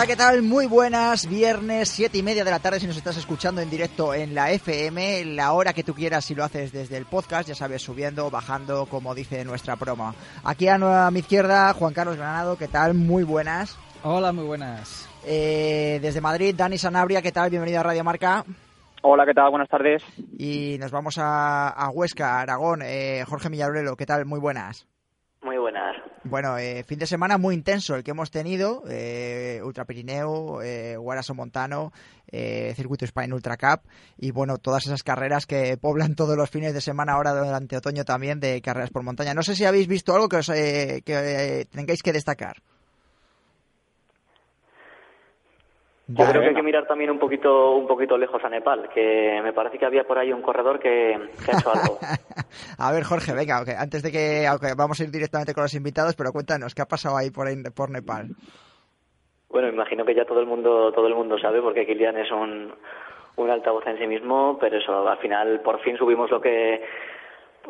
Hola, ¿qué tal? Muy buenas, viernes, siete y media de la tarde si nos estás escuchando en directo en la FM, la hora que tú quieras si lo haces desde el podcast, ya sabes, subiendo, bajando, como dice nuestra promo. Aquí a, a mi izquierda, Juan Carlos Granado, ¿qué tal? Muy buenas. Hola, muy buenas. Eh, desde Madrid, Dani Sanabria, ¿qué tal? Bienvenido a Radio Marca. Hola, ¿qué tal? Buenas tardes. Y nos vamos a, a Huesca, Aragón, eh, Jorge Millarrelo, ¿qué tal? Muy buenas. Muy buenas. Bueno, eh, fin de semana muy intenso el que hemos tenido, eh, Ultra Pirineo, eh, Guaraso Montano, eh, Circuito Spain Ultra Cup y bueno, todas esas carreras que poblan todos los fines de semana ahora durante otoño también de carreras por montaña. No sé si habéis visto algo que, os, eh, que eh, tengáis que destacar. Yo creo que hay que mirar también un poquito un poquito lejos a Nepal, que me parece que había por ahí un corredor que, que ha hecho algo. a ver, Jorge, venga, aunque antes de que aunque vamos a ir directamente con los invitados, pero cuéntanos, ¿qué ha pasado ahí por, ahí- por Nepal? Bueno, imagino que ya todo el mundo todo el mundo sabe porque Kilian es un un altavoz en sí mismo, pero eso al final por fin subimos lo que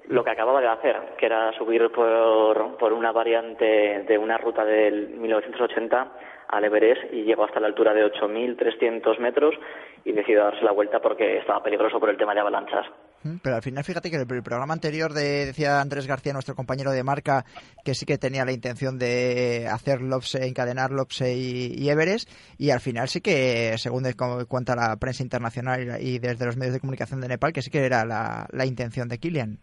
lo que acababa de hacer, que era subir por, por una variante de una ruta del 1980 al Everest y llegó hasta la altura de 8.300 metros y decidió darse la vuelta porque estaba peligroso por el tema de avalanchas. Mm, Pero al final, fíjate que el programa anterior de, decía Andrés García, nuestro compañero de marca, que sí que tenía la intención de hacer Lopse, encadenar Lopse y, y Everest, y al final sí que, según de- cuenta la prensa internacional y desde los medios de comunicación de Nepal, que sí que era la, la intención de Kilian.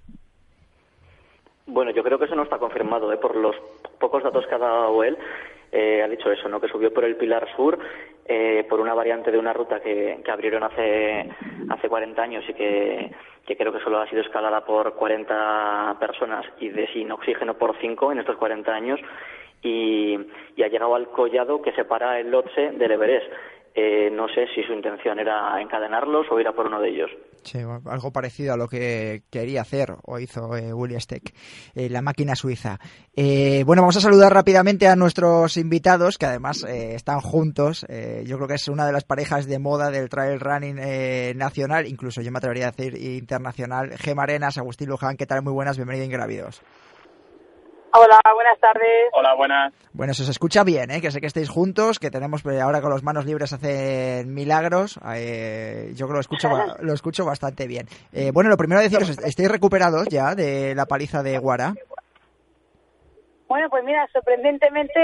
Bueno, yo creo que eso no está confirmado, ¿eh? por los pocos datos que ha dado él. Eh, ha dicho eso, ¿no? Que subió por el Pilar Sur, eh, por una variante de una ruta que, abrieron hace, hace 40 años y que, que creo que solo ha sido escalada por 40 personas y de sin oxígeno por 5 en estos 40 años. Y, y ha llegado al collado que separa el Lhotse del Everest. Eh, no sé si su intención era encadenarlos o ir a por uno de ellos. Sí, algo parecido a lo que quería hacer o hizo eh, Willy Steck, eh, la máquina suiza. Eh, bueno, vamos a saludar rápidamente a nuestros invitados, que además eh, están juntos. Yo creo que es una de las parejas de moda del trail running nacional, incluso yo me atrevería a decir internacional. Gema Arenas, Agustín Luján, ¿qué tal? Muy buenas, bienvenido a Ingrávidos. Hola, buenas tardes. Hola, buenas. Bueno, se os escucha bien, ¿eh? que sé que estéis juntos, que tenemos eh, ahora con las manos libres hacen milagros. Eh, yo creo que lo escucho, lo escucho bastante bien. Eh, bueno, lo primero deciros, est- ¿estáis recuperados ya de la paliza de Guara? Bueno, pues mira, sorprendentemente,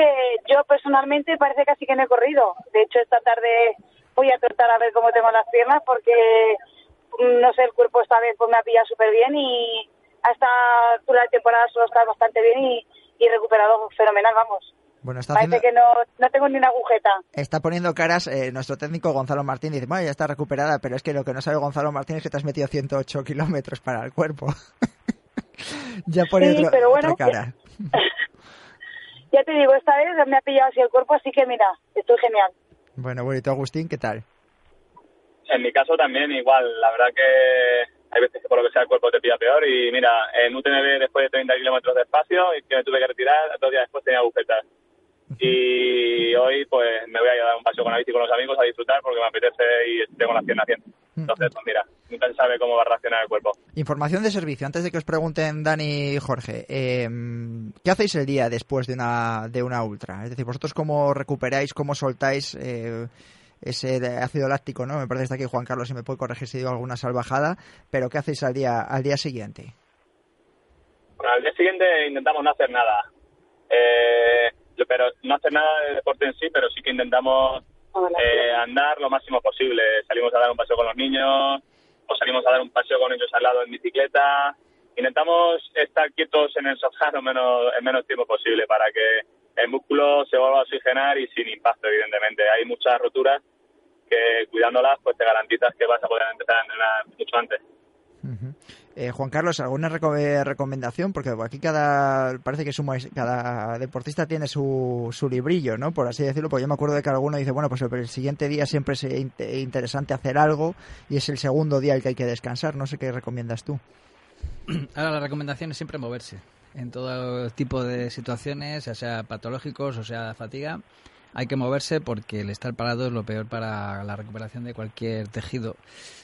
yo personalmente parece casi que no he corrido. De hecho, esta tarde voy a tratar a ver cómo tengo las piernas porque, mm, no sé, el cuerpo esta vez pues me ha pillado súper bien y a esta altura de temporada solo está bastante bien y, y recuperado fenomenal, vamos. Bueno, está, Parece haciendo, que no, no tengo ni una agujeta. está poniendo caras eh, nuestro técnico Gonzalo Martín. Dice, bueno, ya está recuperada, pero es que lo que no sabe Gonzalo Martín es que te has metido 108 kilómetros para el cuerpo. ya pone Sí, otro- pero bueno, otra cara. Ya te digo, esta vez me ha pillado así el cuerpo, así que mira, estoy genial. Bueno, bueno, ¿y tú, Agustín, qué tal? En mi caso también igual, la verdad que hay veces que por lo que sea el cuerpo te pilla peor y mira, en UTMB después de 30 kilómetros de espacio y que me tuve que retirar, dos días después tenía agujetas. Y hoy pues me voy a dar un paseo con la bici con los amigos a disfrutar porque me apetece y tengo las piernas bien. Entonces, pues mira, nunca se sabe cómo va a reaccionar el cuerpo. Información de servicio, antes de que os pregunten Dani y Jorge, eh, ¿qué hacéis el día después de una, de una ultra? Es decir, vosotros cómo recuperáis, cómo soltáis eh, ese de- ácido láctico, ¿no? Me parece que está aquí Juan Carlos y me puede corregir si digo alguna salvajada, pero ¿qué hacéis al día, al día siguiente? Bueno, al día siguiente intentamos no hacer nada. Eh, pero no hacer nada de deporte en sí, pero sí que intentamos eh, andar lo máximo posible. Salimos a dar un paseo con los niños, o salimos a dar un paseo con ellos al lado en bicicleta. Intentamos estar quietos en el sofá lo menos, el menos tiempo posible para que el músculo se vuelva a oxigenar y sin impacto, evidentemente. Hay muchas roturas que cuidándolas pues te garantizas que vas a poder empezar a entrenar mucho antes. Eh, Juan Carlos, ¿alguna eh, recomendación? Porque aquí cada parece que cada deportista tiene su, su librillo, ¿no? Por así decirlo, porque yo me acuerdo de que alguno dice, bueno, pues el siguiente día siempre es interesante hacer algo y es el segundo día el que hay que descansar. No sé qué recomiendas tú. Ahora la recomendación es siempre moverse en todo tipo de situaciones, ya sea patológicos o sea fatiga hay que moverse porque el estar parado es lo peor para la recuperación de cualquier tejido,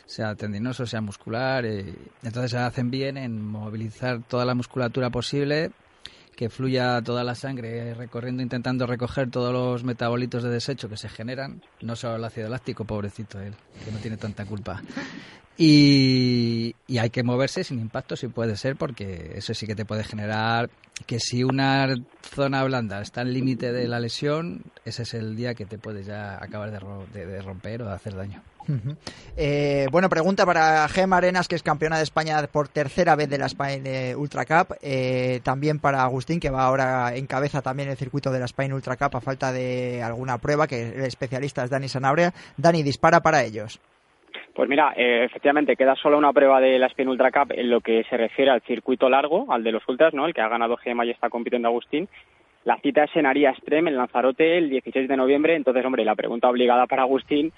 sea tendinoso, sea muscular. Eh, entonces se hacen bien en movilizar toda la musculatura posible, que fluya toda la sangre recorriendo, intentando recoger todos los metabolitos de desecho que se generan, no solo el ácido láctico, pobrecito él, que no tiene tanta culpa. Y, hay que moverse sin impacto si puede ser, porque eso sí que te puede generar que si una zona blanda está al límite de la lesión, ese es el día que te puedes ya acabar de, romper o de hacer daño. Eh, bueno, pregunta para Gema Arenas, que es campeona de España por tercera vez de la Spain Ultra Cup. Eh, también para Agustín, que va ahora en cabeza también el circuito de la Spain Ultra Cup a falta de alguna prueba, que el especialista es Dani Sanabria. Dani, dispara para ellos. Pues mira, eh, efectivamente queda solo una prueba de la Spain Ultra Cup en lo que se refiere al circuito largo, al de los ultras, ¿no? El que ha ganado Gema y está compitiendo Agustín. La cita es en Aria Extreme, en Lanzarote, el 16 de noviembre. Entonces, hombre, la pregunta obligada para Agustín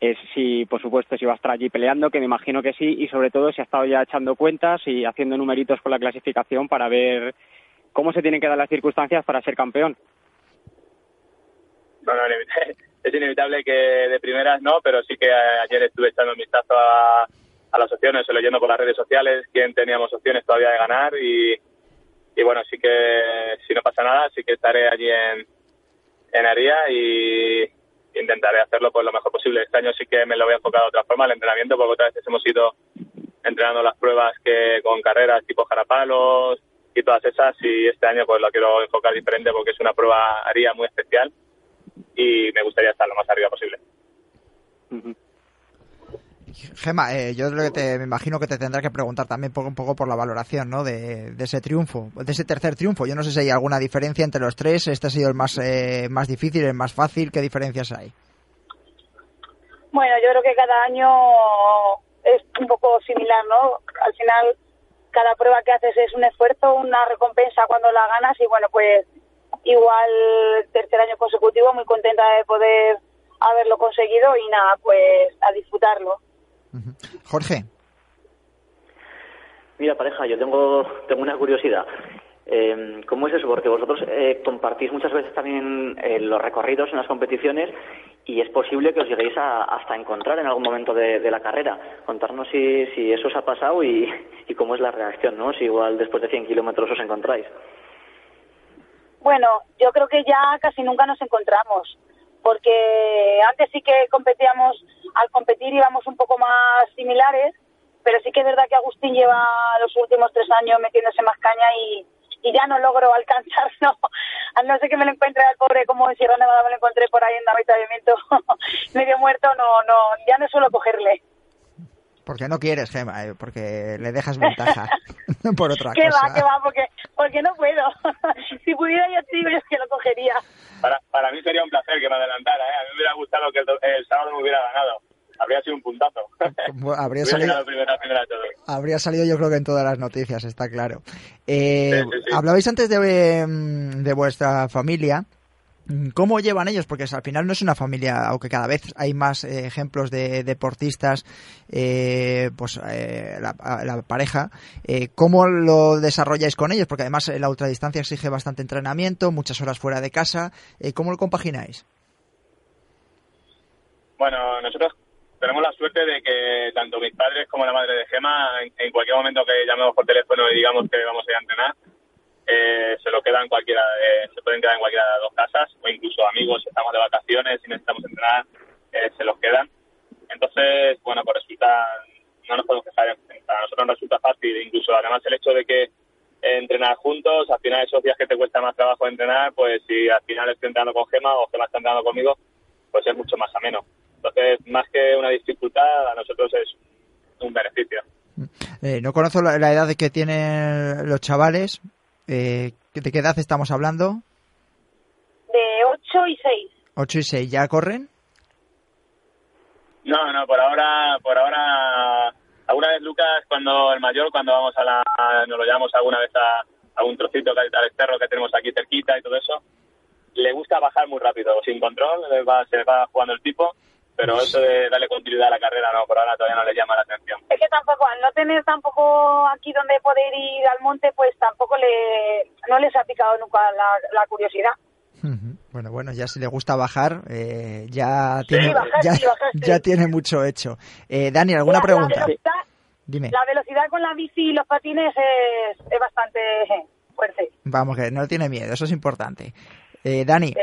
es si, por supuesto, si va a estar allí peleando, que me imagino que sí, y sobre todo si ha estado ya echando cuentas y haciendo numeritos con la clasificación para ver cómo se tienen que dar las circunstancias para ser campeón. Bueno, es inevitable que de primeras no, pero sí que ayer estuve echando un vistazo a, las opciones, leyendo por las redes sociales quién teníamos opciones todavía de ganar y, y bueno, sí que si no pasa nada, sí que estaré allí en, en Aria y intentaré hacerlo por lo mejor posible. Este año sí que me lo voy a enfocar de otra forma, el entrenamiento, porque otras veces hemos ido entrenando las pruebas que con carreras tipo jarapalos y todas esas y este año pues lo quiero enfocar diferente porque es una prueba Aria muy especial y me gustaría estar lo más arriba posible. Gema, eh, yo que te, me imagino que te tendrá que preguntar también un poco por la valoración ¿no? de, ese triunfo, de ese tercer triunfo. Yo no sé si hay alguna diferencia entre los tres. Este ha sido el más, eh, más difícil, el más fácil. ¿Qué diferencias hay? Bueno, yo creo que cada año es un poco similar, ¿no? Al final, cada prueba que haces es un esfuerzo, una recompensa cuando la ganas y bueno, pues igual tercer año consecutivo, muy contenta de poder haberlo conseguido y nada, pues a disfrutarlo. Jorge. Mira, pareja, yo tengo, tengo una curiosidad. Eh, ¿Cómo es eso? Porque vosotros eh, compartís muchas veces también eh, los recorridos en las competiciones y es posible que os lleguéis a, hasta encontrar en algún momento de, la carrera. Contarnos si, si eso os ha pasado y, y cómo es la reacción, ¿no? Si igual después de 100 kilómetros os encontráis. Bueno, yo creo que ya casi nunca nos encontramos, porque antes sí que competíamos, al competir íbamos un poco más similares, pero sí que es verdad que Agustín lleva los últimos tres años metiéndose más caña y, ya no logro alcanzarlo. A no ser que me lo encuentre al pobre como en Sierra Nevada me lo encontré por ahí en avituallamiento medio muerto, no, no, ya no suelo cogerle. Porque no quieres, Gema, eh, porque le dejas ventaja por otra ¿Qué cosa. va, qué va, porque, porque no puedo. si pudiera yo sí, yo es que lo cogería. Para, para mí sería un placer que me adelantara, ¿eh? A mí me hubiera gustado que el, sábado me hubiera ganado. Habría sido un puntazo. habría, salido, primera, primera habría salido yo creo que en todas las noticias, está claro. Eh, Hablabais antes de, mm, de vuestra familia ¿Cómo llevan ellos? Porque al final no es una familia, aunque cada vez hay más eh, ejemplos de deportistas, eh, pues eh, la, pareja, ¿cómo lo desarrolláis con ellos? Porque además la ultradistancia exige bastante entrenamiento, muchas horas fuera de casa. ¿Cómo lo compagináis? Bueno, nosotros tenemos la suerte de que tanto mis padres como la madre de Gema, en, cualquier momento que llamemos por teléfono y digamos que vamos a ir a entrenar, eh, se lo quedan cualquiera se pueden quedar en cualquiera de las dos casas o incluso amigos si estamos de vacaciones y necesitamos entrenar eh, se los quedan entonces bueno pues resulta no nos podemos quejar a nosotros nos resulta fácil incluso además el hecho de que eh, entrenar juntos al final esos días que te cuesta más trabajo entrenar pues si al final estoy entrenando con Gema o Gema está entrenando conmigo pues es mucho más ameno entonces más que una dificultad a nosotros es un beneficio. Eh, no conozco la, edad de que tienen los chavales. Eh, ¿De qué edad estamos hablando? De 8 y 6. 8 y 6, ¿ya corren? No, no, por ahora, por ahora, alguna vez Lucas, cuando el mayor, cuando vamos a la, nos lo llevamos alguna vez a, a un trocito al externo que tenemos aquí cerquita y todo eso, le gusta bajar muy rápido, sin control, va, se va jugando el tipo, pero eso de darle continuidad a la carrera, no, por ahora todavía no le llama la atención. Es que tampoco, al no tener tampoco aquí donde poder ir al monte, pues tampoco le, no les ha picado nunca la, curiosidad. Bueno, bueno, ya si le gusta bajar, eh, ya, tiene, ya, tiene mucho hecho. Eh, Dani, ¿alguna pregunta? La velocidad, Dime. La velocidad con la bici y los patines es, es bastante fuerte. Vamos, que no tiene miedo, eso es importante. Eh, Dani.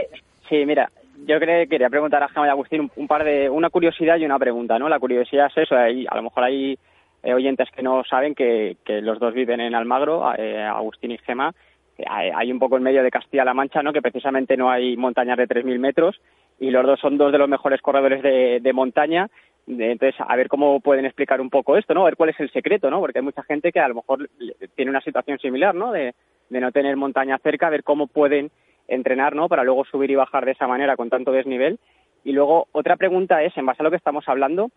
Sí, mira, yo quería preguntar a Gemma y Agustín un, par de, una curiosidad y una pregunta, ¿no? La curiosidad es eso, hay, a lo mejor hay eh, oyentes que no saben que, los dos viven en Almagro, eh, Agustín y Gema, hay, un poco en medio de Castilla-La Mancha, ¿no? Que precisamente no hay montañas de 3.000 metros y los dos son dos de los mejores corredores de, montaña. entonces, a ver cómo pueden explicar un poco esto, ¿no? A ver cuál es el secreto, ¿no? Porque hay mucha gente que a lo mejor tiene una situación similar, ¿no? De, de no tener montaña cerca, a ver cómo pueden entrenar, ¿no? Para luego subir y bajar de esa manera con tanto desnivel. Y luego otra pregunta es, en base a lo que estamos hablando,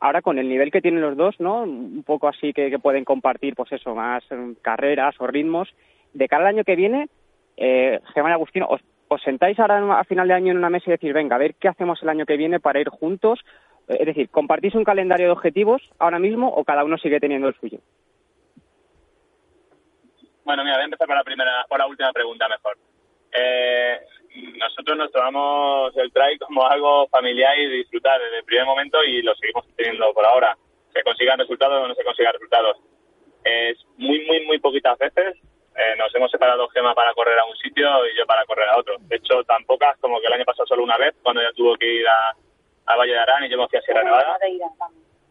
ahora con el nivel que tienen los dos, ¿no? Un poco así que, pueden compartir, pues eso, más mm, carreras o ritmos. De cara al año que viene, eh, Gemma y Agustino, ¿os, sentáis ahora a final de año en una mesa y decir, venga, a ver qué hacemos el año que viene para ir juntos? Eh, es decir, ¿compartís un calendario de objetivos ahora mismo o cada uno sigue teniendo el suyo? Bueno, mira, voy a empezar por la primera, por la última pregunta mejor. Eh, nosotros nos tomamos el trail como algo familiar y disfrutar desde el primer momento y lo seguimos teniendo por ahora. Se consigan resultados o no se consigan resultados. Es muy, muy, muy poquitas veces eh, nos hemos separado Gema para correr a un sitio y yo para correr a otro. De hecho, tan pocas como que el año pasado solo una vez, cuando ella tuvo que ir a, a Valle de Arán y yo me fui a Sierra Nevada.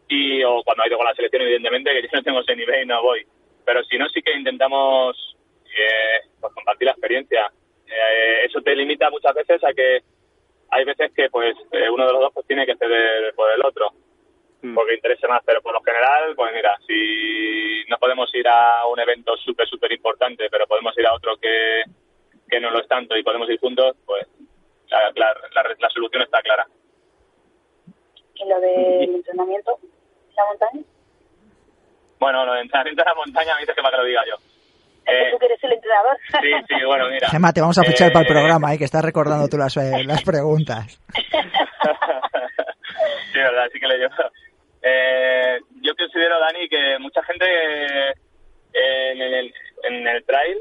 Y o cuando ha ido con la selección, evidentemente, que yo no tengo ese nivel y no voy. Pero si no, sí que intentamos eh, pues compartir la experiencia eh, eso te limita muchas veces a que hay veces que pues eh, uno de los dos pues tiene que ceder por el otro mm. porque interese más pero por lo general pues mira si no podemos ir a un evento súper súper importante pero podemos ir a otro que, que no lo es tanto y podemos ir juntos pues la, la, solución está clara ¿y lo del entrenamiento en la montaña? bueno lo del entrenamiento en la montaña me dices que para que lo diga yo eh, tú que eres el entrenador. Sí, sí, bueno, mira. Gemma, te vamos a fichar para el eh, programa, ¿eh? que estás recordando tú las, eh, las preguntas. sí, verdad, sí que le llevo. Eh, yo considero, Dani, que mucha gente en, el, en el trail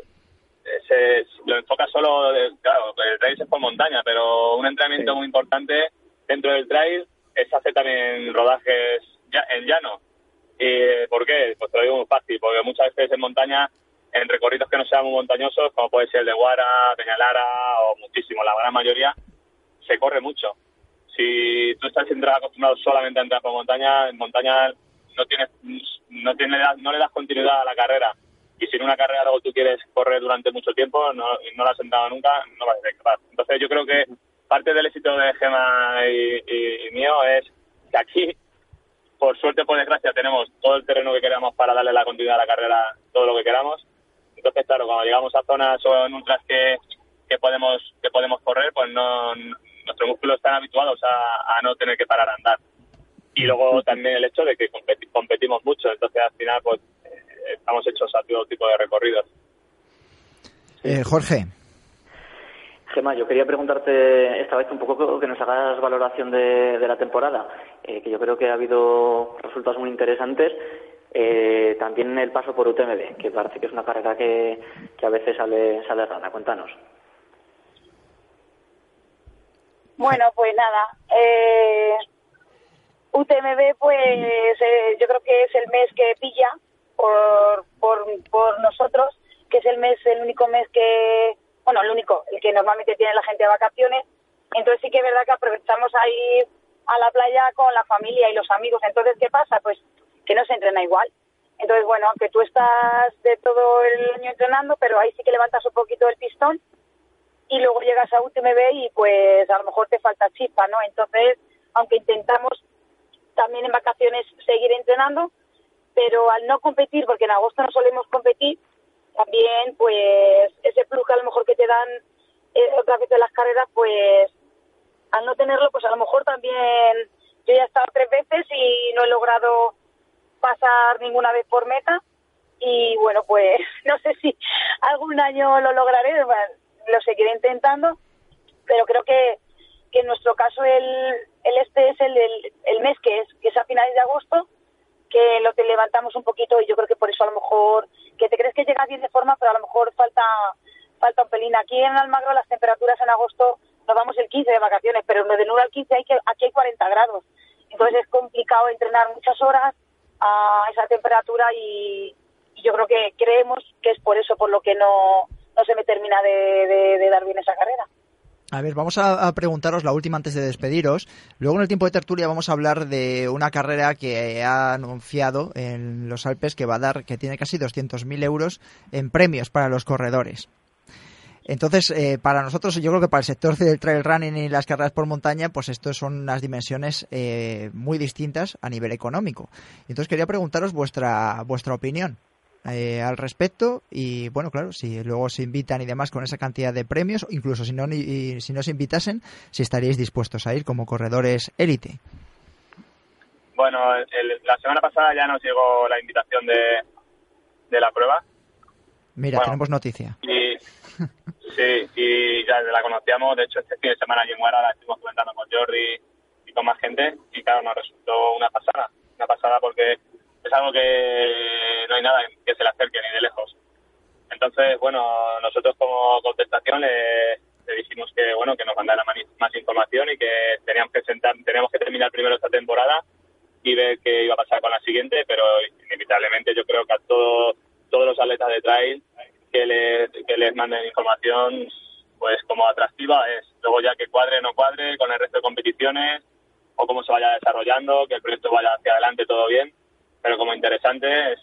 se lo enfoca solo, claro, el trail es por montaña, pero un entrenamiento muy importante dentro del trail es hacer también rodajes en llano. ¿Y por qué? Pues te lo digo muy fácil, porque muchas veces en montaña en recorridos que no sean muy montañosos, como puede ser el de Guara, Peñalara o muchísimo, la gran mayoría, se corre mucho. Si tú estás acostumbrado solamente a entrar por montaña, en montaña no tienes, no, tiene, no le das continuidad a la carrera. Y si en una carrera luego tú quieres correr durante mucho tiempo no, y no la has entrado nunca, no vas a ser capaz. Entonces yo creo que parte del éxito de Gema y, mío es que aquí por suerte, por desgracia, tenemos todo el terreno que queramos para darle la continuidad a la carrera, todo lo que queramos. Entonces, claro, cuando llegamos a zonas o en ultras que, que podemos que podemos correr, pues no nuestros músculos están habituados a, no tener que parar a andar. Y luego también el hecho de que competimos mucho, entonces al final pues eh, estamos hechos a todo tipo de recorridos. Eh, Jorge. Gemma, yo quería preguntarte esta vez un poco que nos hagas valoración de, de la temporada, eh, que yo creo que ha habido resultados muy interesantes eh, también el paso por UTMB, que parece que es una carrera que, que a veces sale, sale rana. Cuéntanos. Bueno, pues nada. Eh, UTMB, pues eh, yo creo que es el mes que pilla por, por, por nosotros, que es el mes, el único mes que, bueno, el único, el que normalmente tiene la gente de vacaciones. Entonces sí que es verdad que aprovechamos a ir a la playa con la familia y los amigos. Entonces, ¿qué pasa? Pues que no se entrena igual. Entonces, bueno, aunque tú estás de todo el año entrenando, pero ahí sí que levantas un poquito el pistón y luego llegas a UTMB y pues a lo mejor te falta chispa, ¿no? Entonces, aunque intentamos también en vacaciones seguir entrenando, pero al no competir, porque en agosto no solemos competir, también pues ese plus que a lo mejor que te dan eh, otras veces las carreras, pues al no tenerlo, pues a lo mejor también yo ya he estado tres veces y no he logrado pasar ninguna vez por meta y bueno, pues no sé si algún año lo lograré, lo seguiré intentando, pero creo que, que en nuestro caso el, el este es el, el, mes que es, que es a finales de agosto, que lo te levantamos un poquito y yo creo que por eso a lo mejor, que te crees que llegas bien de forma, pero a lo mejor falta falta un pelín. Aquí en Almagro las temperaturas en agosto nos vamos el 15 de vacaciones, pero de 9 al 15 hay que, aquí hay 40 grados. Entonces es complicado entrenar muchas horas a esa temperatura y, yo creo que creemos que es por eso por lo que no, no se me termina de, dar bien esa carrera. A ver, vamos a, preguntaros la última antes de despediros. Luego en el tiempo de tertulia vamos a hablar de una carrera que ha anunciado en los Alpes que va a dar, que tiene casi 200.000 euros en premios para los corredores. Entonces, eh, para nosotros, yo creo que para el sector del trail running y las carreras por montaña, pues esto son unas dimensiones eh, muy distintas a nivel económico. Entonces, quería preguntaros vuestra, vuestra opinión. Eh, al respecto y bueno claro si luego se invitan y demás con esa cantidad de premios incluso si no ni, si no se invitasen si estaríais dispuestos a ir como corredores élite bueno la semana pasada ya nos llegó la invitación de, de la prueba mira tenemos noticia y Sí, y ya la conocíamos, de hecho este fin de semana en Muera la estuvimos comentando con Jordi y con más gente y claro, nos resultó una pasada, una pasada porque es algo que no hay nada que se le acerque ni de lejos. Entonces, bueno, nosotros como contestación le, dijimos que bueno que nos mandara más información y que teníamos que sentar, teníamos que terminar primero esta temporada y ver qué iba a pasar con la siguiente, pero inevitablemente yo creo que a todos todos los atletas de trail que les, les manden información pues como atractiva es luego ya que cuadre o no cuadre con el resto de competiciones o cómo se vaya desarrollando, que el proyecto vaya hacia adelante todo bien, pero como interesante es,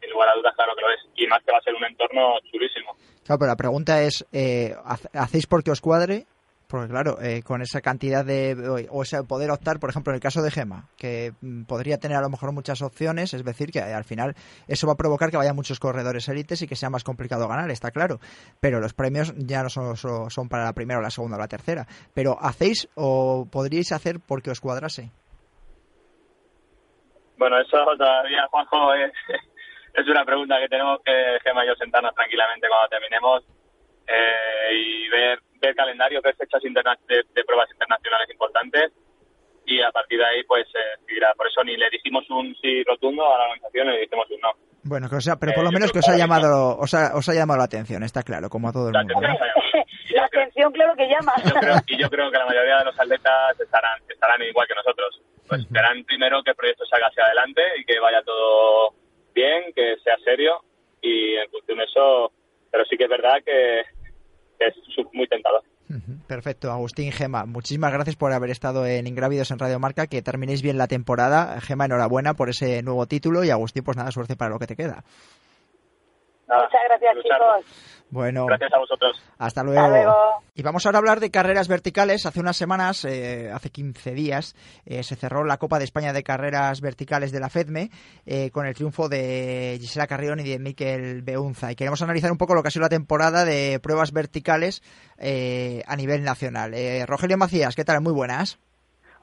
sin lugar a dudas claro que lo es y más que va a ser un entorno chulísimo. Claro, pero la pregunta es, eh, ¿hacéis porque os cuadre porque claro, eh, con esa cantidad de... o ese poder optar, por ejemplo, en el caso de Gema, que mm, podría tener a lo mejor muchas opciones, es decir, que al final eso va a provocar que vaya muchos corredores élites y que sea más complicado ganar, está claro. Pero los premios ya no son, son para la primera o la segunda o la tercera. Pero ¿hacéis o podríais hacer porque os cuadrase? Bueno, eso todavía, Juanjo, es, es una pregunta que tenemos que Gema y yo sentarnos tranquilamente cuando terminemos eh, y ver ver calendario, ver fechas de, de, pruebas internacionales importantes y a partir de ahí pues eh, por eso ni le dijimos un sí rotundo a la organización ni le dijimos un no. Bueno, que sea, pero por lo eh, menos que os ha llamado os ha, os ha llamado la atención, está claro, como a todo el mundo. la atención claro que llama. y yo creo que la mayoría de los atletas estarán estarán igual que nosotros. Pues esperan primero que el proyecto salga hacia adelante y que vaya todo bien, que sea serio y en función de eso, pero sí que es verdad que es muy tentador. Perfecto, Agustín Gema, muchísimas gracias por haber estado en Ingrávidos en Radio Marca, que terminéis bien la temporada. Gema, enhorabuena por ese nuevo título y Agustín, pues nada, suerte para lo que te queda. Muchas gracias, chicos. Bueno, gracias a vosotros. Hasta luego. Y vamos ahora a hablar de carreras verticales. Hace unas semanas, eh, hace 15 días, eh, se cerró la Copa de España de Carreras Verticales de la FEDME eh, con el triunfo de Gisela Carrión y de Miquel Beunza. Y queremos analizar un poco lo que ha sido la temporada de pruebas verticales a nivel nacional. Rogelio Macías, ¿qué tal? Muy buenas.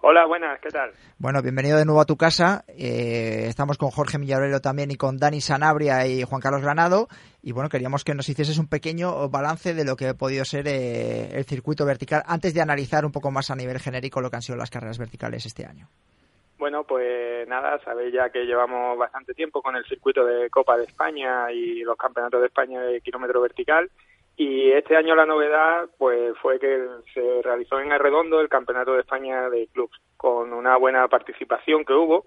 Hola, buenas, ¿qué tal? Bueno, bienvenido de nuevo a tu casa. Eh, estamos con Jorge Millarero también y con Dani Sanabria y Juan Carlos Granado. Y bueno, queríamos que nos hicieses un pequeño balance de lo que ha podido ser eh, el circuito vertical antes de analizar un poco más a nivel genérico lo que han sido las carreras verticales este año. Bueno, pues nada, sabéis ya que llevamos bastante tiempo con el circuito de Copa de España y los campeonatos de España de kilómetro vertical y este año la novedad pues fue que se realizó en Arredondo el Campeonato de España de Clubs, con una buena participación que hubo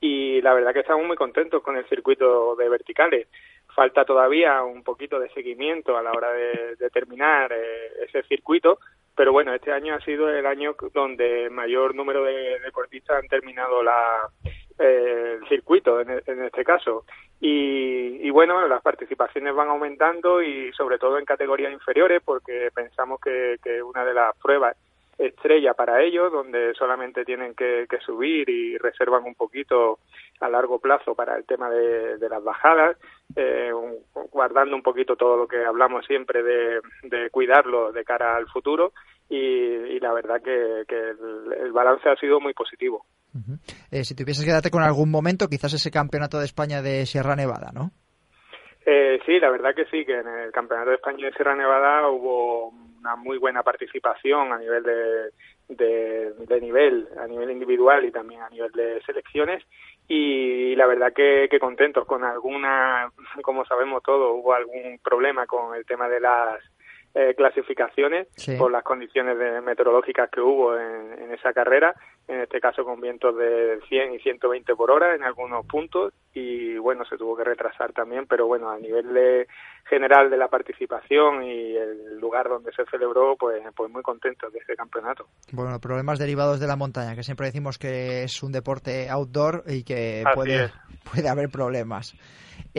y la verdad que estamos muy contentos con el circuito de verticales. Falta todavía un poquito de seguimiento a la hora de, terminar eh, ese circuito, pero bueno, este año ha sido el año donde mayor número de deportistas han terminado la, eh, el circuito en, este caso. Y, y, bueno, las participaciones van aumentando y sobre todo en categorías inferiores porque pensamos que, que una de las pruebas estrella para ellos, donde solamente tienen que, subir y reservan un poquito a largo plazo para el tema de, las bajadas, eh, guardando un poquito todo lo que hablamos siempre de, cuidarlo de cara al futuro y, la verdad que, el, balance ha sido muy positivo. Eh, si tuvieses que darte con algún momento, quizás ese campeonato de España de Sierra Nevada, ¿no? Eh, sí, la verdad que sí, que en el Campeonato de España de Sierra Nevada hubo una muy buena participación a nivel de, de, nivel, a nivel individual y también a nivel de selecciones y la verdad que, que contentos con alguna, como sabemos todos, hubo algún problema con el tema de las eh, clasificaciones por las condiciones meteorológicas que hubo en, esa carrera, en este caso con vientos de 100 y 120 por hora en algunos puntos y bueno, se tuvo que retrasar también, pero bueno, a nivel de, general de la participación y el lugar donde se celebró, pues, pues muy contentos de este campeonato. Bueno, problemas derivados de la montaña, que siempre decimos que es un deporte outdoor y que puede, puede haber problemas.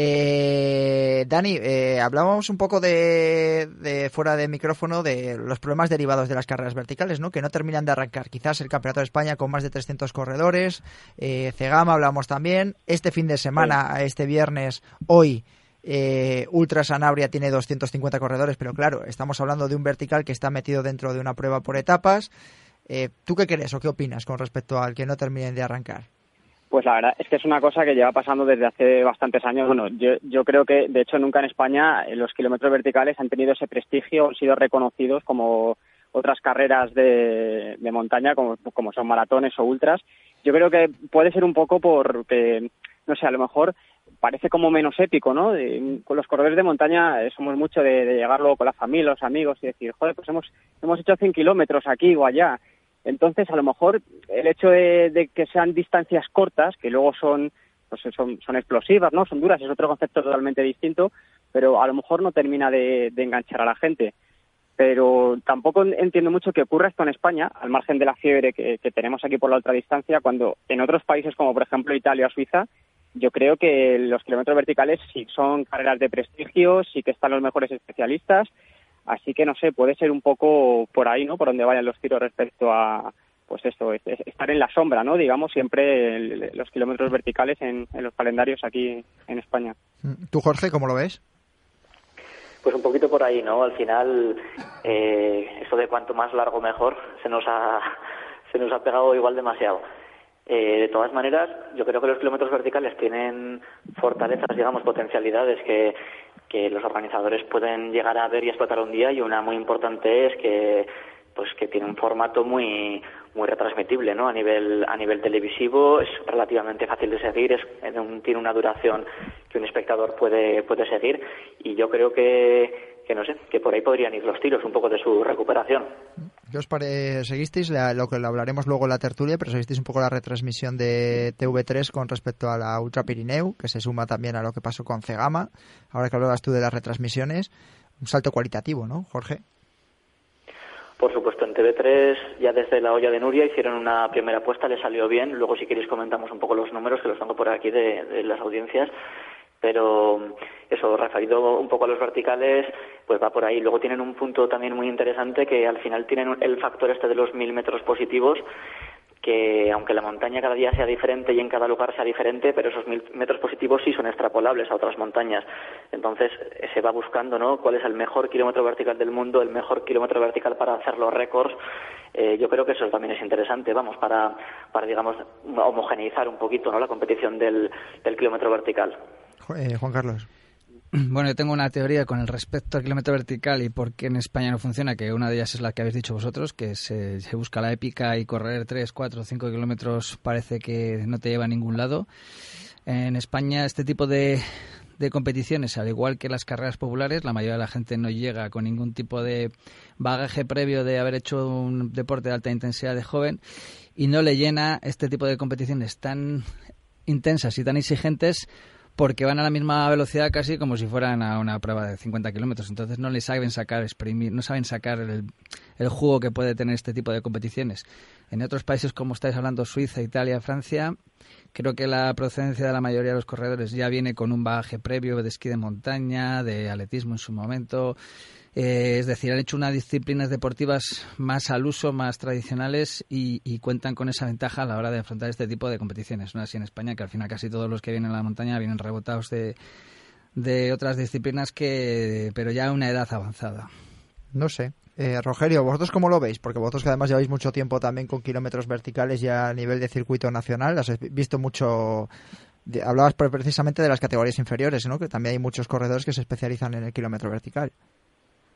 Eh, Dani, eh, hablábamos un poco de, fuera de micrófono de los problemas derivados de las carreras verticales, ¿no? Que no terminan de arrancar. Quizás el Campeonato de España con más de 300 corredores, eh, Cegama hablamos también. Este fin de semana, este viernes, hoy, eh, Ultra Sanabria tiene 250 corredores, pero claro, estamos hablando de un vertical que está metido dentro de una prueba por etapas. Eh, ¿Tú qué crees o qué opinas con respecto al que no terminen de arrancar? Pues la verdad es que es una cosa que lleva pasando desde hace bastantes años. Bueno, yo, yo creo que, de hecho, nunca en España eh, los kilómetros verticales han tenido ese prestigio, han sido reconocidos como otras carreras de, montaña, como, como son maratones o ultras. Yo creo que puede ser un poco porque, no sé, a lo mejor parece como menos épico, ¿no? con los corredores de montaña eh, somos mucho de, de, llegar luego con la familia, los amigos y decir, joder, pues hemos, hemos hecho 100 kilómetros aquí o allá entonces, a lo mejor el hecho de, que sean distancias cortas, que luego son, pues son, son explosivas, ¿no? Son duras, es otro concepto totalmente distinto, pero a lo mejor no termina de, enganchar a la gente. Pero tampoco entiendo mucho que ocurra esto en España, al margen de la fiebre que, tenemos aquí por la otra distancia, cuando en otros países como por ejemplo Italia o Suiza, yo creo que los kilómetros verticales sí son carreras de prestigio, sí que están los mejores especialistas Así que no sé, puede ser un poco por ahí, ¿no? Por donde vayan los tiros respecto a, pues esto, estar en la sombra, ¿no? Digamos, siempre los kilómetros verticales en, los calendarios aquí en España. ¿Tú, Jorge, cómo lo ves? Pues un poquito por ahí, ¿no? Al final, eh, eso de cuanto más largo mejor, se nos ha, se nos ha pegado igual demasiado. Eh, de todas maneras, yo creo que los kilómetros verticales tienen fortalezas, digamos, potencialidades que, que los organizadores pueden llegar a ver y explotar un día y una muy importante es que pues que tiene un formato muy muy retransmitible no a nivel a nivel televisivo es relativamente fácil de seguir es tiene una duración que un espectador puede puede seguir y yo creo que que no sé, que por ahí podrían ir los tiros un poco de su recuperación. ¿Qué os pare... ¿Seguisteis lo que lo hablaremos luego en la tertulia, pero seguisteis un poco la retransmisión de TV3 con respecto a la Ultra Pirineu, que se suma también a lo que pasó con Cegama? Ahora que hablabas tú de las retransmisiones, un salto cualitativo, ¿no, Jorge? Por supuesto, en TV3 ya desde la olla de Nuria hicieron una primera apuesta, le salió bien. Luego, si queréis, comentamos un poco los números que los tengo por aquí de las audiencias. Pero eso, referido un poco a los verticales, pues va por ahí. Luego tienen un punto también muy interesante que al final tienen el factor este de los mil metros positivos, que aunque la montaña cada día sea diferente y en cada lugar sea diferente, pero esos mil metros positivos sí son extrapolables a otras montañas. Entonces se va buscando, ¿no? ¿Cuál es el mejor kilómetro vertical del mundo, el mejor kilómetro vertical para hacer los récords? Eh, yo creo que eso también es interesante, vamos, para, para digamos, homogeneizar un poquito, ¿no? La competición del kilómetro vertical. Eh, Juan Carlos. Bueno, yo tengo una teoría con el respecto al kilómetro vertical y por qué en España no funciona, que una de ellas es la que habéis dicho vosotros, que se, busca la épica y correr 3, 4, 5 kilómetros parece que no te lleva a ningún lado. En España este tipo de, de competiciones, al igual que las carreras populares, la mayoría de la gente no llega con ningún tipo de bagaje previo de haber hecho un deporte de alta intensidad de joven y no le llena este tipo de competiciones tan intensas y tan exigentes porque van a la misma velocidad casi como si fueran a una prueba de 50 kilómetros. Entonces no le saben sacar exprimir, no saben sacar el, el juego que puede tener este tipo de competiciones. En otros países, como estáis hablando, Suiza, Italia, Francia, creo que la procedencia de la mayoría de los corredores ya viene con un bagaje previo de esquí de montaña, de atletismo en su momento. Eh, es decir, han hecho unas disciplinas deportivas más al uso, más tradicionales y, cuentan con esa ventaja a la hora de afrontar este tipo de competiciones. No así en España, que al final casi todos los que vienen a la montaña vienen rebotados de, de otras disciplinas que, pero ya a una edad avanzada. No sé. Eh, Rogerio, ¿vosotros cómo lo veis? Porque vosotros que además lleváis mucho tiempo también con kilómetros verticales ya a nivel de circuito nacional, has visto mucho... hablabas precisamente de las categorías inferiores, ¿no? Que también hay muchos corredores que se especializan en el kilómetro vertical.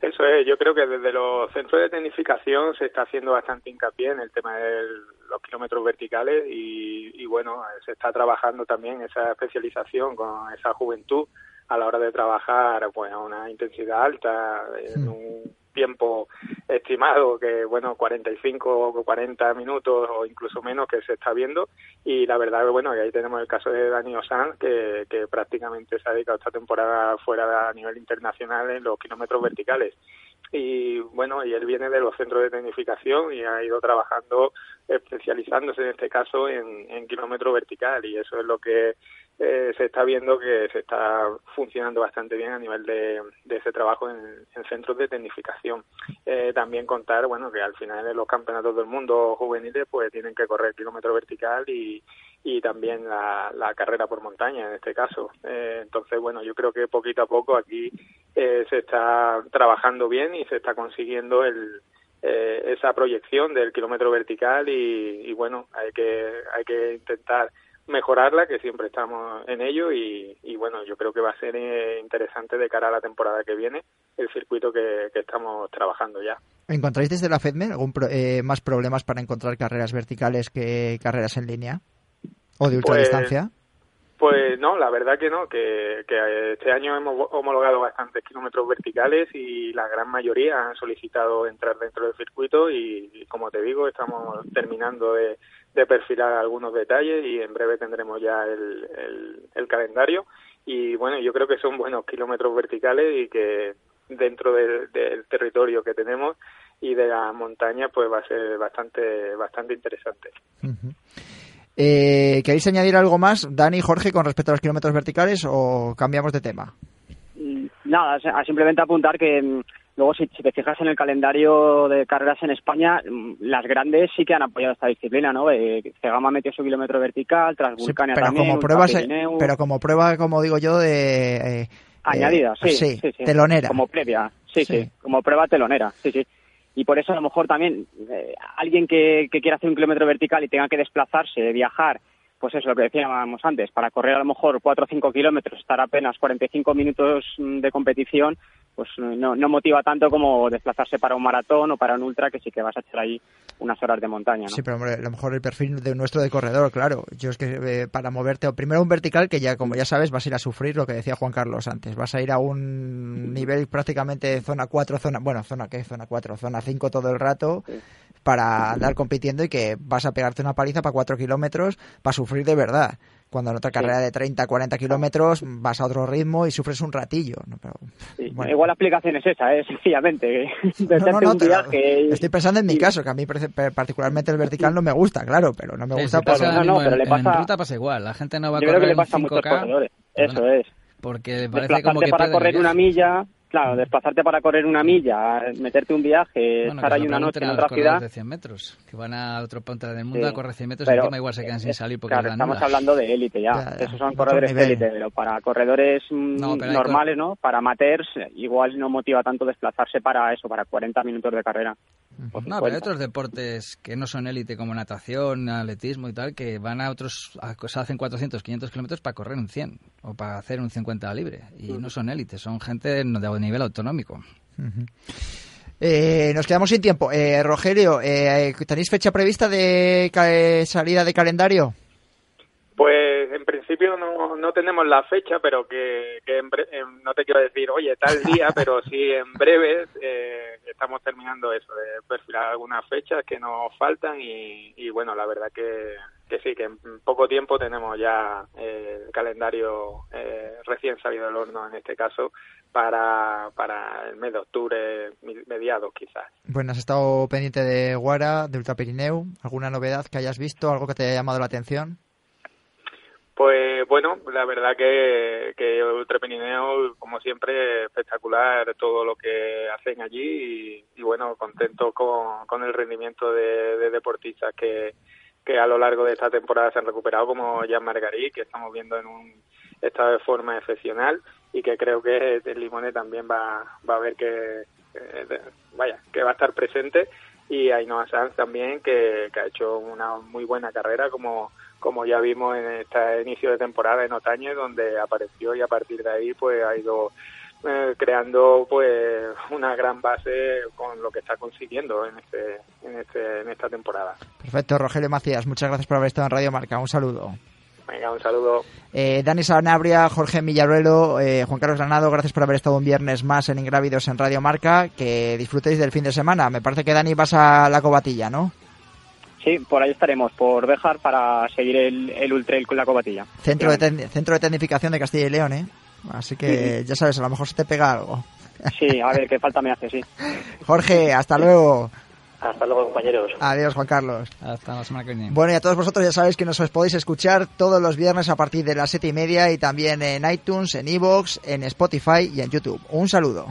Eso es, yo creo que desde los centros de tecnificación se está haciendo bastante hincapié en el tema de los kilómetros verticales y, bueno, se está trabajando también esa especialización con esa juventud a la hora de trabajar pues a una intensidad alta, en hmm. un tiempo estimado que bueno 45 o 40 minutos o incluso menos que se está viendo. Y la verdad bueno que ahí tenemos el caso de Dani Osan que, que prácticamente se ha dedicado esta temporada fuera a nivel internacional en los kilómetros verticales. Y bueno y él viene de los centros de tecnificación y ha ido trabajando especializándose en este caso en, en kilómetro vertical. Y eso es lo que eh, se está viendo que se está funcionando bastante bien a nivel de, ese trabajo en, centros de tecnificación. Eh, también contar, bueno, que al final en los campeonatos del mundo juveniles pues tienen que correr kilómetro vertical y, y también la, carrera por montaña en este caso. Eh, entonces, bueno, yo creo que poquito a poco aquí se está trabajando bien y se está consiguiendo el, esa proyección del kilómetro vertical y, y, bueno hay que hay que intentar mejorarla, que siempre estamos en ello y, bueno, yo creo que va a ser eh, interesante de cara a la temporada que viene el circuito que, estamos trabajando ya. ¿Encontráis desde la FEDME algún eh, más problemas para encontrar carreras verticales que carreras en línea o de ultradistancia? Pues, pues no, la verdad que no, que, este año hemos homologado bastantes kilómetros verticales y la gran mayoría han solicitado entrar dentro del circuito y como te digo, estamos terminando de perfilar algunos detalles y en breve tendremos ya el, calendario. Y bueno yo creo que son buenos kilómetros verticales y que dentro del, territorio que tenemos y de la montaña pues va a ser bastante bastante interesante eh, ¿Queréis añadir algo más, Dani y Jorge, con respecto a los kilómetros verticales o cambiamos de tema? Mm, nada, simplemente apuntar que mm, Luego, si, te fijas en el calendario de carreras en España, mm, las grandes sí que han apoyado esta disciplina, ¿no? Eh, Cegama metió su kilómetro vertical, Transvulcania pero también. Como prueba, pero como prueba, como digo yo, de... Eh, Añadida, sí, sí, Telonera. Como previa, sí, sí, como prueba telonera, sí, sí. Y por eso a lo mejor también eh, alguien que, que quiera hacer un kilómetro vertical y tenga que desplazarse, viajar, pues eso, lo que decíamos antes, para correr a lo mejor 4 o 5 kilómetros, estar apenas 45 minutos mm, de competición, pues no, no motiva tanto como desplazarse para un maratón o para un ultra que sí que vas a echar ahí unas horas de montaña. ¿no? Sí, pero hombre, a lo mejor el perfil de nuestro de corredor, claro. Yo es que eh, para moverte, primero un vertical que ya, como ya sabes, vas a ir a sufrir lo que decía Juan Carlos antes. Vas a ir a un nivel prácticamente zona 4, zona, bueno, zona qué, zona 4, zona 5 todo el rato para andar compitiendo y que vas a pegarte una paliza para 4 kilómetros para sufrir de verdad cuando en otra carrera de 30, 40 kilómetros vas a otro ritmo y sufres un ratillo. Igual la explicación es esa, ¿eh? sencillamente. estoy pensando en mi caso, que a mí particularmente el vertical no me gusta, claro, pero no me gusta. no, no, pero le pasa... En ruta pasa igual, la gente no va a correr le pasa 5K. Eso es. Porque parece como que para correr una milla Claro, desplazarte para correr una milla, meterte un viaje, estar ahí una noche en otra ciudad. de 100 metros, que van a otro punto del mundo a correr 100 metros y encima igual se quedan sin salir porque Claro, estamos hablando de élite ya. Esos son corredores de élite, pero para corredores mm, normales, ¿no? Para amateurs, igual no motiva tanto desplazarse para eso, para 40 minutos de carrera. Pues no, pero hay otros deportes que no son élite, como natación, atletismo y tal, que van a otros, a, hacen 400, 500 kilómetros para correr un 100 o para hacer un 50 libre. Y no son élite, son gente de nivel autonómico. Eh, nos quedamos sin tiempo. Eh, Rogelio, eh, ¿tenéis fecha prevista de salida de calendario? Pues en principio no, no tenemos la fecha, pero que, no te quiero decir, oye, tal día, pero sí en breve estamos terminando eso, de perfilar algunas fechas que nos faltan y, bueno, la verdad que, que sí, que en poco tiempo tenemos ya el calendario recién salido del horno en este caso para, para el mes de octubre, mediados quizás. Bueno, has estado pendiente de Guara, de Ultra Pirineu. ¿Alguna novedad que hayas visto, algo que te haya llamado la atención? Pues bueno, la verdad que, que Ultra Pirineo, como siempre, espectacular todo lo que hacen allí y, bueno, contento con, el rendimiento de, deportistas que, que a lo largo de esta temporada se han recuperado, como Jan Margarí, que estamos viendo en un estado de forma excepcional y que creo que el Limone también va, va a ver que, vaya, que va a estar presente. Y Ainhoa Sanz también que, ha hecho una muy buena carrera como como ya vimos en este inicio de temporada en Otaño donde apareció y a partir de ahí pues ha ido eh, creando pues una gran base con lo que está consiguiendo en este en este en esta temporada. Perfecto, Rogelio Macías, muchas gracias por haber estado en Radio Marca. Un saludo. Venga, un saludo. Eh, Dani Sanabria, Jorge Millaruelo, eh, Juan Carlos Granado, gracias por haber estado un viernes más en Ingrávidos en Radio Marca. Que disfrutéis del fin de semana. Me parece que Dani vas a la cobatilla, ¿no? Sí, por ahí estaremos, por Bejar, para seguir el, el ultrail con la cobatilla. Centro de, centro de Tecnificación de Castilla y León, ¿eh? Así que ya sabes, a lo mejor se te pega algo. Sí, a ver qué falta me hace, sí. Jorge, hasta luego. Hasta luego, compañeros. Adiós, Juan Carlos. Hasta la semana que viene. Bueno, y a todos vosotros ya sabéis que nos podéis escuchar todos los viernes a partir de las siete y media y también en iTunes, en Evox, en Spotify y en YouTube. Un saludo.